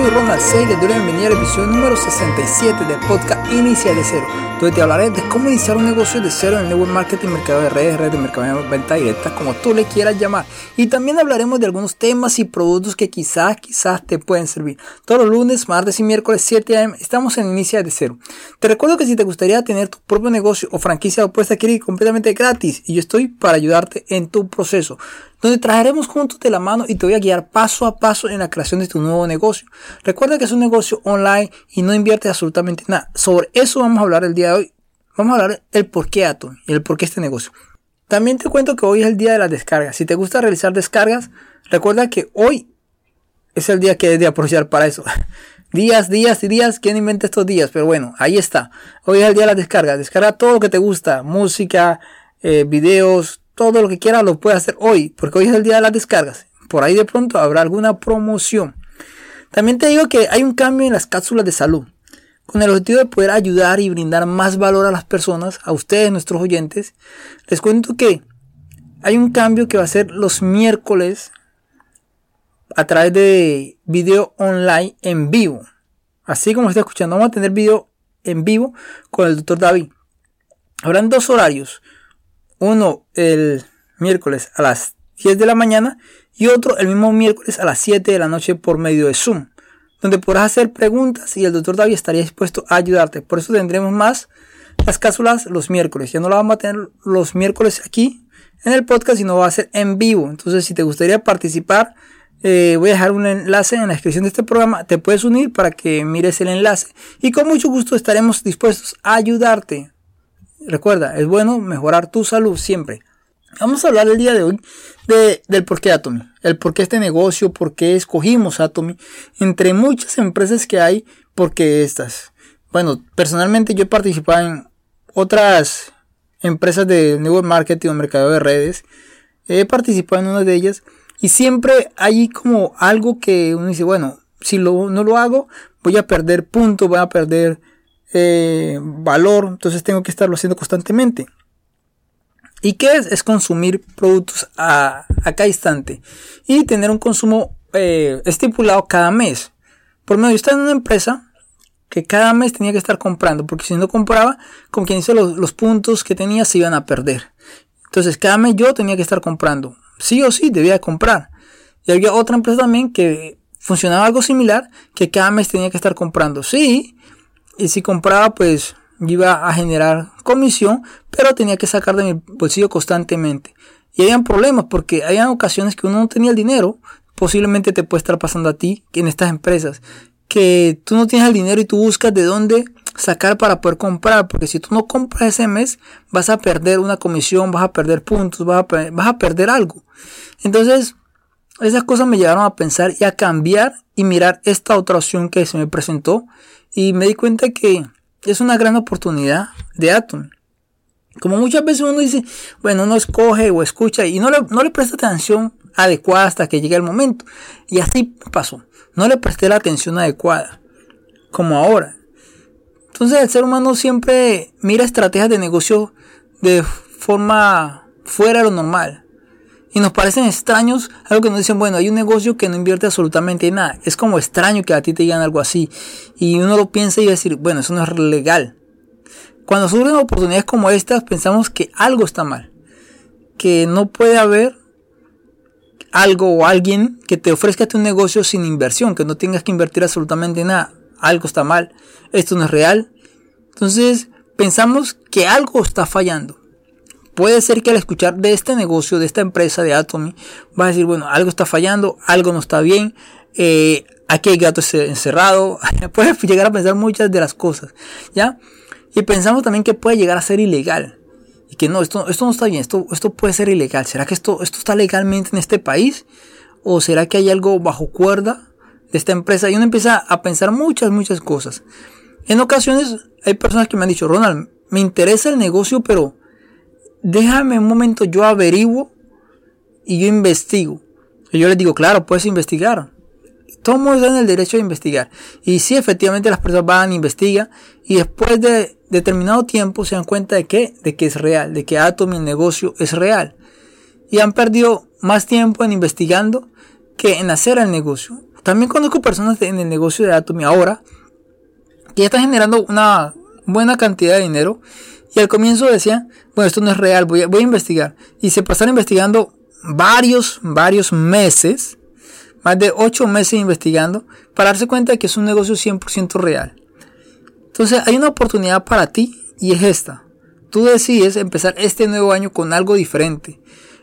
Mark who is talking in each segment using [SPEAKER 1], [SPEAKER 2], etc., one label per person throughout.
[SPEAKER 1] soy Ronald C y doy la bienvenida a la edición número 67 del podcast Inicia de Cero, donde te hablaré de cómo iniciar un negocio de cero en el network marketing, mercado de redes, redes de mercado de venta directa, como tú le quieras llamar. Y también hablaremos de algunos temas y productos que quizás, quizás te pueden servir. Todos los lunes, martes y miércoles 7 am estamos en Inicia de Cero. Te recuerdo que si te gustaría tener tu propio negocio o franquicia opuesta, ir completamente gratis y yo estoy para ayudarte en tu proceso donde traeremos juntos de la mano y te voy a guiar paso a paso en la creación de tu nuevo negocio. Recuerda que es un negocio online y no inviertes absolutamente nada. Sobre eso vamos a hablar el día de hoy. Vamos a hablar del por qué Atom y el por qué este negocio. También te cuento que hoy es el día de las descargas. Si te gusta realizar descargas, recuerda que hoy es el día que debes de aprovechar para eso. días, días y días. ¿Quién inventa estos días? Pero bueno, ahí está. Hoy es el día de las descargas. Descarga todo lo que te gusta. Música, eh, videos, todo lo que quiera lo puede hacer hoy, porque hoy es el día de las descargas. Por ahí de pronto habrá alguna promoción. También te digo que hay un cambio en las cápsulas de salud, con el objetivo de poder ayudar y brindar más valor a las personas, a ustedes, nuestros oyentes. Les cuento que hay un cambio que va a ser los miércoles a través de video online en vivo. Así como está escuchando, vamos a tener video en vivo con el doctor David. Habrán dos horarios uno el miércoles a las 10 de la mañana y otro el mismo miércoles a las 7 de la noche por medio de Zoom, donde podrás hacer preguntas y el doctor David estaría dispuesto a ayudarte. Por eso tendremos más las cápsulas los miércoles. Ya no la vamos a tener los miércoles aquí en el podcast, sino va a ser en vivo. Entonces, si te gustaría participar, eh, voy a dejar un enlace en la descripción de este programa. Te puedes unir para que mires el enlace y con mucho gusto estaremos dispuestos a ayudarte. Recuerda, es bueno mejorar tu salud siempre. Vamos a hablar el día de hoy de, del por qué Atomy, el por qué este negocio, por qué escogimos Atomy, entre muchas empresas que hay, por qué estas. Bueno, personalmente yo he participado en otras empresas de network marketing o mercado de redes, he participado en una de ellas y siempre hay como algo que uno dice, bueno, si lo, no lo hago, voy a perder puntos, voy a perder eh, valor, entonces tengo que estarlo haciendo constantemente. ¿Y qué es? Es consumir productos a, cada instante y tener un consumo eh, estipulado cada mes. Por medio, yo estaba en una empresa que cada mes tenía que estar comprando, porque si no compraba, como quien dice, los, los puntos que tenía se iban a perder. Entonces, cada mes yo tenía que estar comprando. Sí o sí, debía comprar. Y había otra empresa también que funcionaba algo similar, que cada mes tenía que estar comprando. Sí, y si compraba pues iba a generar comisión, pero tenía que sacar de mi bolsillo constantemente. Y habían problemas porque había ocasiones que uno no tenía el dinero, posiblemente te puede estar pasando a ti en estas empresas, que tú no tienes el dinero y tú buscas de dónde sacar para poder comprar, porque si tú no compras ese mes, vas a perder una comisión, vas a perder puntos, vas a, vas a perder algo. Entonces, esas cosas me llevaron a pensar y a cambiar y mirar esta otra opción que se me presentó y me di cuenta que es una gran oportunidad de Atom. Como muchas veces uno dice, bueno, uno escoge o escucha y no le, no le presta atención adecuada hasta que llegue el momento. Y así pasó. No le presté la atención adecuada. Como ahora. Entonces el ser humano siempre mira estrategias de negocio de forma fuera de lo normal y nos parecen extraños algo que nos dicen, bueno, hay un negocio que no invierte absolutamente nada. Es como extraño que a ti te digan algo así. Y uno lo piensa y decir, bueno, eso no es legal. Cuando surgen oportunidades como estas, pensamos que algo está mal. Que no puede haber algo o alguien que te ofrezca un negocio sin inversión, que no tengas que invertir absolutamente nada. Algo está mal. Esto no es real. Entonces, pensamos que algo está fallando puede ser que al escuchar de este negocio, de esta empresa de Atomy, vas a decir, bueno, algo está fallando, algo no está bien, eh, aquí hay gatos encerrados, puedes llegar a pensar muchas de las cosas, ¿ya? Y pensamos también que puede llegar a ser ilegal. Y que no, esto, esto no está bien, esto, esto puede ser ilegal. ¿Será que esto, esto está legalmente en este país? ¿O será que hay algo bajo cuerda de esta empresa? Y uno empieza a pensar muchas, muchas cosas. En ocasiones hay personas que me han dicho, Ronald, me interesa el negocio, pero déjame un momento, yo averiguo y yo investigo. Y yo les digo, claro, puedes investigar. Todos tienen el derecho a investigar. Y si efectivamente las personas van, investigan y después de determinado tiempo se dan cuenta de que, de que es real, de que Atom, el negocio, es real. Y han perdido más tiempo en investigando que en hacer el negocio. también conozco personas en el negocio de Atomy ahora que ya están generando una buena cantidad de dinero y al comienzo decían, bueno, esto no es real, voy a, voy a investigar. Y se pasaron investigando varios, varios meses, más de 8 meses investigando, para darse cuenta que es un negocio 100% real. Entonces hay una oportunidad para ti y es esta. Tú decides empezar este nuevo año con algo diferente.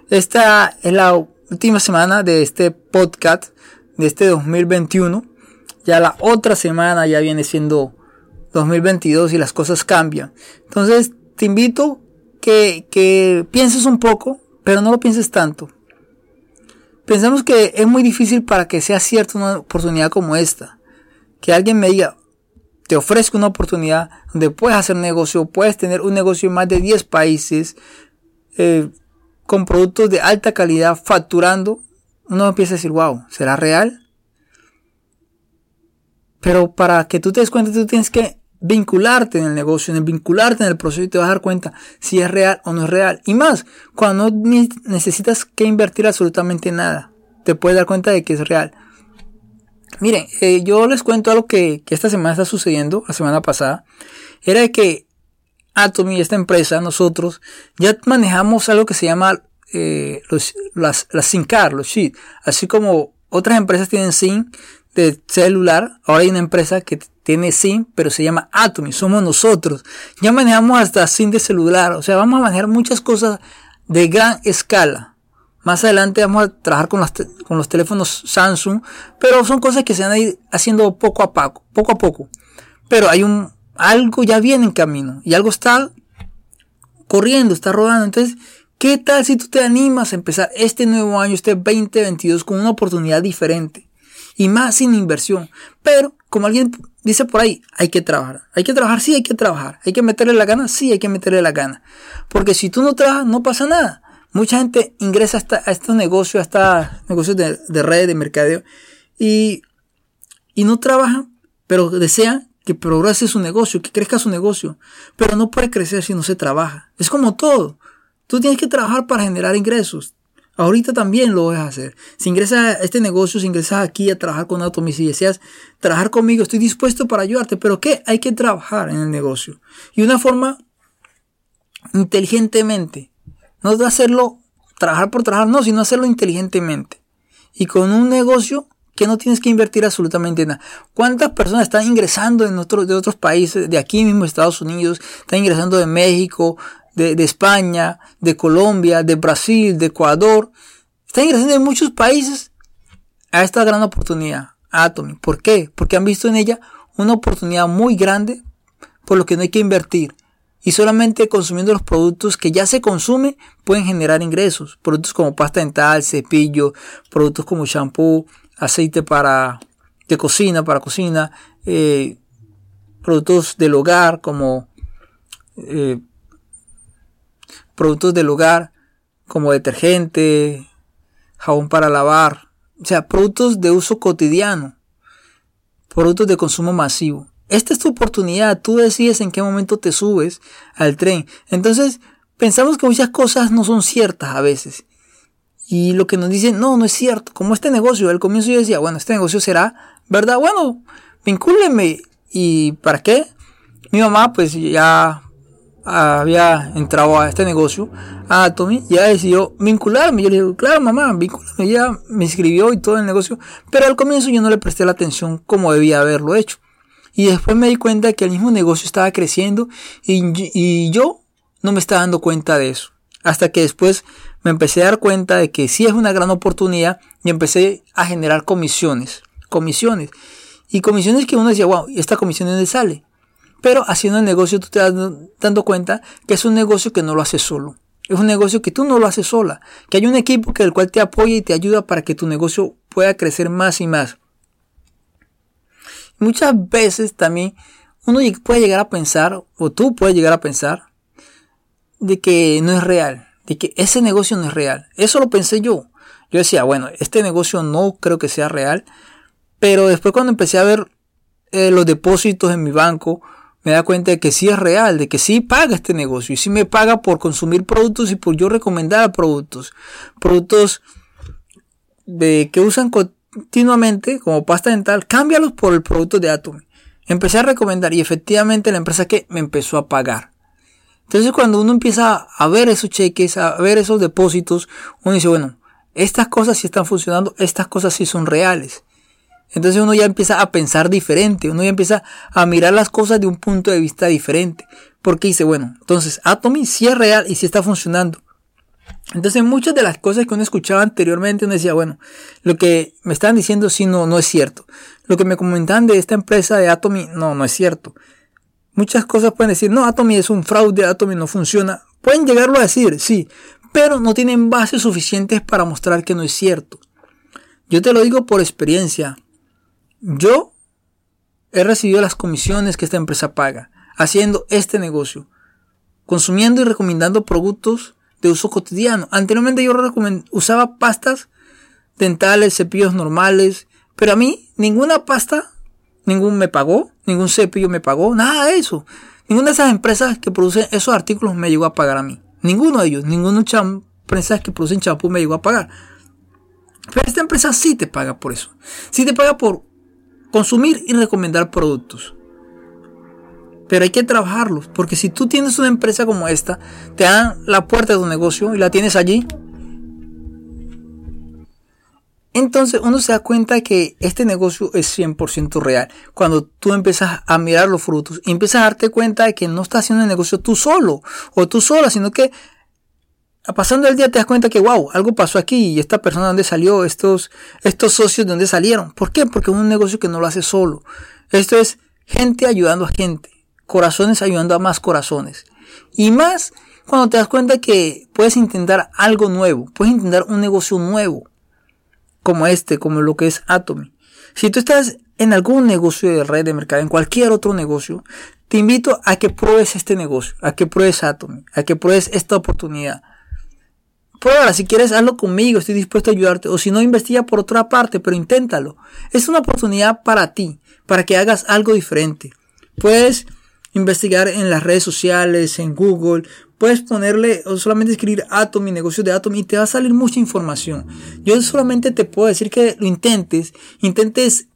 [SPEAKER 1] Esta es la última semana de este podcast de este 2021. Ya la otra semana ya viene siendo 2022 y las cosas cambian. Entonces te invito que, que pienses un poco, pero no lo pienses tanto. Pensamos que es muy difícil para que sea cierta una oportunidad como esta. Que alguien me diga, te ofrezco una oportunidad donde puedes hacer negocio, puedes tener un negocio en más de 10 países, eh, con productos de alta calidad, facturando, uno empieza a decir, wow, ¿será real? Pero para que tú te des cuenta, tú tienes que vincularte en el negocio, en el vincularte en el proceso y te vas a dar cuenta si es real o no es real. Y más, cuando no necesitas que invertir absolutamente nada, te puedes dar cuenta de que es real. Miren, eh, yo les cuento algo que, que, esta semana está sucediendo, la semana pasada, era que Atomy, esta empresa, nosotros, ya manejamos algo que se llama eh, los, las, las SIM card, los sheet, así como otras empresas tienen SIM de celular, ahora hay una empresa que tiene SIM, pero se llama Atomy, somos nosotros. Ya manejamos hasta SIM de celular, o sea, vamos a manejar muchas cosas de gran escala. Más adelante vamos a trabajar con, las con los teléfonos Samsung, pero son cosas que se van a ir haciendo poco a poco, poco a poco. Pero hay un, algo ya viene en camino y algo está corriendo, está rodando. Entonces, ¿qué tal si tú te animas a empezar este nuevo año, este 2022, con una oportunidad diferente? Y más sin inversión. Pero, como alguien dice por ahí, hay que trabajar. Hay que trabajar, sí, hay que trabajar. Hay que meterle la gana, sí, hay que meterle la gana. Porque si tú no trabajas, no pasa nada. Mucha gente ingresa a, estos negocios, a estos negocios de, de redes, de mercadeo, y, y no trabajan, pero desean que progrese su negocio, que crezca su negocio. Pero no puede crecer si no se trabaja. Es como todo. Tú tienes que trabajar para generar ingresos. Ahorita también lo vas a hacer. Si ingresas a este negocio, si ingresas aquí a trabajar con Atomy, si deseas trabajar conmigo, estoy dispuesto para ayudarte. Pero ¿qué? Hay que trabajar en el negocio. Y una forma inteligentemente. No de hacerlo trabajar por trabajar, no, sino hacerlo inteligentemente. Y con un negocio que no tienes que invertir absolutamente nada. ¿Cuántas personas están ingresando en de otros países, de aquí mismo Estados Unidos, están ingresando de México, de, España, de Colombia, de Brasil, de Ecuador? Están ingresando en muchos países a esta gran oportunidad, Atomy. ¿Por qué? Porque han visto en ella una oportunidad muy grande por lo que no hay que invertir y solamente consumiendo los productos que ya se consumen pueden generar ingresos. Productos como pasta dental, cepillo, productos como shampoo, aceite para de cocina, para cocina, eh, productos del hogar como eh, productos del hogar como detergente, jabón para lavar, o sea, productos de uso cotidiano, productos de consumo masivo. Esta es tu oportunidad, tú decides en qué momento te subes al tren. Entonces, pensamos que muchas cosas no son ciertas a veces. Y lo que nos dicen, no, no es cierto. Como este negocio, al comienzo yo decía, bueno, este negocio será, ¿verdad? Bueno, vincúleme. ¿Y para qué? Mi mamá, pues ya había entrado a este negocio, a Atomy, ya decidió vincularme. Yo le digo, claro, mamá, vincúlame. Ella me inscribió y todo el negocio. Pero al comienzo yo no le presté la atención como debía haberlo hecho. Y después me di cuenta que el mismo negocio estaba creciendo y, y yo no me estaba dando cuenta de eso. Hasta que después me empecé a dar cuenta de que sí es una gran oportunidad y empecé a generar comisiones. Comisiones. Y comisiones que uno decía, wow, ¿esta comisión de dónde sale? Pero haciendo el negocio tú te das dando cuenta que es un negocio que no lo haces solo. Es un negocio que tú no lo haces sola. Que hay un equipo que el cual te apoya y te ayuda para que tu negocio pueda crecer más y más. Muchas veces también uno puede llegar a pensar, o tú puedes llegar a pensar, de que no es real, de que ese negocio no es real. Eso lo pensé yo. Yo decía, bueno, este negocio no creo que sea real, pero después cuando empecé a ver eh, los depósitos en mi banco, me da cuenta de que sí es real, de que sí paga este negocio y sí me paga por consumir productos y por yo recomendar productos. Productos de que usan continuamente, como pasta dental, cámbialos por el producto de Atomy. Empecé a recomendar y efectivamente la empresa que me empezó a pagar. Entonces cuando uno empieza a ver esos cheques, a ver esos depósitos, uno dice, bueno, estas cosas sí están funcionando, estas cosas sí son reales. Entonces uno ya empieza a pensar diferente, uno ya empieza a mirar las cosas de un punto de vista diferente. Porque dice, bueno, entonces Atomy sí es real y sí está funcionando. Entonces muchas de las cosas que uno escuchaba anteriormente uno decía, bueno, lo que me están diciendo sí no, no es cierto. Lo que me comentaban de esta empresa de Atomy, no, no es cierto. Muchas cosas pueden decir, no, Atomy es un fraude, Atomy no funciona. Pueden llegarlo a decir, sí, pero no tienen bases suficientes para mostrar que no es cierto. Yo te lo digo por experiencia. Yo he recibido las comisiones que esta empresa paga haciendo este negocio, consumiendo y recomendando productos de uso cotidiano. Anteriormente yo usaba pastas dentales, cepillos normales, pero a mí ninguna pasta, ningún me pagó, ningún cepillo me pagó, nada de eso. Ninguna de esas empresas que producen esos artículos me llegó a pagar a mí. Ninguno de ellos, ninguna de empresas que producen champú me llegó a pagar. Pero esta empresa sí te paga por eso. Sí te paga por consumir y recomendar productos. Pero hay que trabajarlos, porque si tú tienes una empresa como esta, te dan la puerta de tu negocio y la tienes allí, entonces uno se da cuenta que este negocio es 100% real. Cuando tú empiezas a mirar los frutos y empiezas a darte cuenta de que no estás haciendo el negocio tú solo o tú sola, sino que pasando el día te das cuenta que, wow, algo pasó aquí y esta persona de dónde salió, estos, estos socios de dónde salieron. ¿Por qué? Porque es un negocio que no lo hace solo. Esto es gente ayudando a gente, corazones ayudando a más corazones. Y más cuando te das cuenta que puedes intentar algo nuevo, puedes intentar un negocio nuevo, como este, como lo que es Atomy. Si tú estás en algún negocio de red de mercado, en cualquier otro negocio, te invito a que pruebes este negocio, a que pruebes Atomy, a que pruebes esta oportunidad. Si quieres hazlo conmigo, estoy dispuesto a ayudarte. O si no, investiga por otra parte, pero inténtalo. Es una oportunidad para ti, para que hagas algo diferente. Puedes investigar en las redes sociales, en Google, puedes ponerle o solamente escribir Atom y negocio de Atom y te va a salir mucha información. Yo solamente te puedo decir que lo intentes, intentes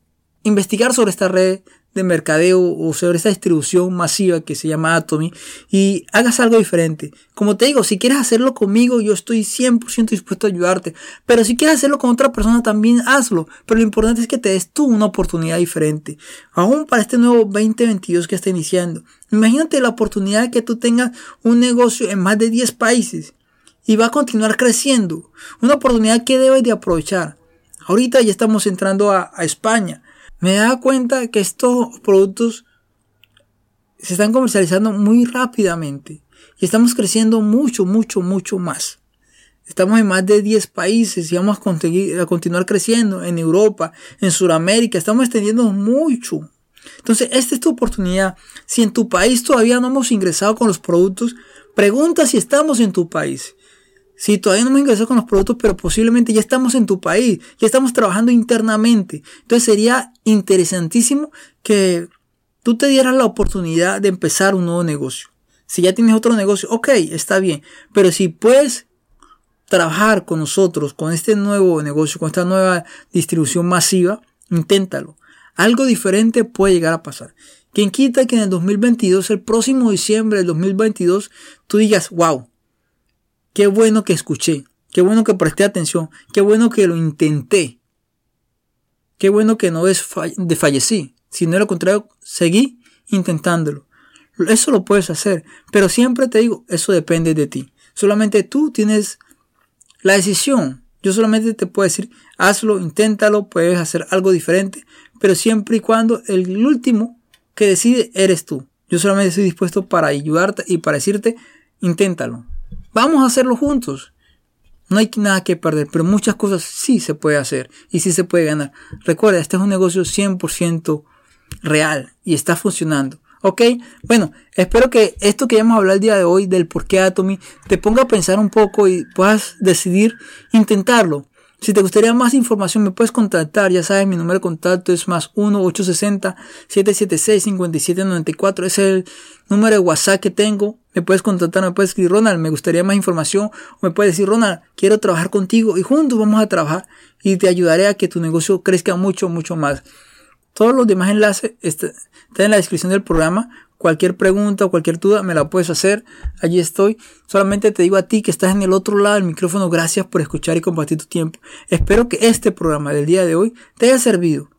[SPEAKER 1] investigar sobre esta red, de mercadeo o sobre esta distribución masiva que se llama Atomy y hagas algo diferente. Como te digo, si quieres hacerlo conmigo, yo estoy 100% dispuesto a ayudarte. Pero si quieres hacerlo con otra persona, también hazlo. Pero lo importante es que te des tú una oportunidad diferente. Aún para este nuevo 2022 que está iniciando. Imagínate la oportunidad de que tú tengas un negocio en más de 10 países y va a continuar creciendo. Una oportunidad que debes de aprovechar. Ahorita ya estamos entrando a, a España me da cuenta que estos productos se están comercializando muy rápidamente y estamos creciendo mucho, mucho, mucho más. Estamos en más de 10 países y vamos a, a continuar creciendo en Europa, en Sudamérica, estamos extendiendo mucho. Entonces, esta es tu oportunidad. Si en tu país todavía no hemos ingresado con los productos, pregunta si estamos en tu país. Si todavía no hemos ingresado con los productos, pero posiblemente ya estamos en tu país, ya estamos trabajando internamente. Entonces sería interesantísimo que tú te dieras la oportunidad de empezar un nuevo negocio. Si ya tienes otro negocio, ok, está bien. Pero si puedes trabajar con nosotros, con este nuevo negocio, con esta nueva distribución masiva, inténtalo. Algo diferente puede llegar a pasar. Quien quita que en el 2022, el próximo diciembre del 2022, tú digas, wow, Qué bueno que escuché, qué bueno que presté atención, qué bueno que lo intenté. Qué bueno que no desfallecí, sino lo contrario, seguí intentándolo. Eso lo puedes hacer, pero siempre te digo, eso depende de ti. Solamente tú tienes la decisión. Yo solamente te puedo decir, hazlo, inténtalo, puedes hacer algo diferente, pero siempre y cuando el último que decide eres tú. Yo solamente estoy dispuesto para ayudarte y para decirte, inténtalo. Vamos a hacerlo juntos. No hay nada que perder, pero muchas cosas sí se puede hacer y sí se puede ganar. Recuerda, este es un negocio 100% real y está funcionando. ¿Ok? Bueno, espero que esto que vamos a hablar el día de hoy del por qué Atomy te ponga a pensar un poco y puedas decidir intentarlo. Si te gustaría más información, me puedes contactar. Ya sabes, mi número de contacto es más 1-860-776-5794. Es el número de WhatsApp que tengo. Me puedes contactar, me puedes escribir, Ronald, me gustaría más información. O me puedes decir, Ronald, quiero trabajar contigo y juntos vamos a trabajar y te ayudaré a que tu negocio crezca mucho, mucho más. Todos los demás enlaces están en la descripción del programa. Cualquier pregunta o cualquier duda me la puedes hacer. Allí estoy. Solamente te digo a ti que estás en el otro lado del micrófono. Gracias por escuchar y compartir tu tiempo. Espero que este programa del día de hoy te haya servido.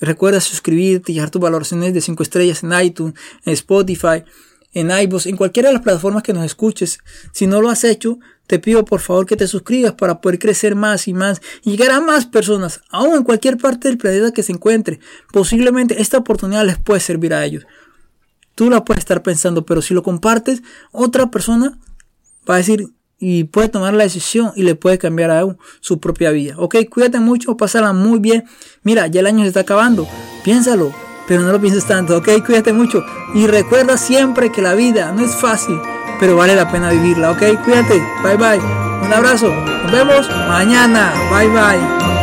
[SPEAKER 1] Recuerda suscribirte y dejar tus valoraciones de 5 estrellas en iTunes, en Spotify, en iVoox, en cualquiera de las plataformas que nos escuches. Si no lo has hecho, te pido por favor que te suscribas para poder crecer más y más y llegar a más personas, aún en cualquier parte del planeta que se encuentre. Posiblemente esta oportunidad les puede servir a ellos. Tú la puedes estar pensando, pero si lo compartes, otra persona va a decir y puede tomar la decisión y le puede cambiar a su propia vida. Ok, cuídate mucho, pásala muy bien. Mira, ya el año se está acabando. Piénsalo, pero no lo pienses tanto. Ok, cuídate mucho. Y recuerda siempre que la vida no es fácil, pero vale la pena vivirla. Ok, cuídate. Bye bye. Un abrazo. Nos vemos mañana. Bye bye.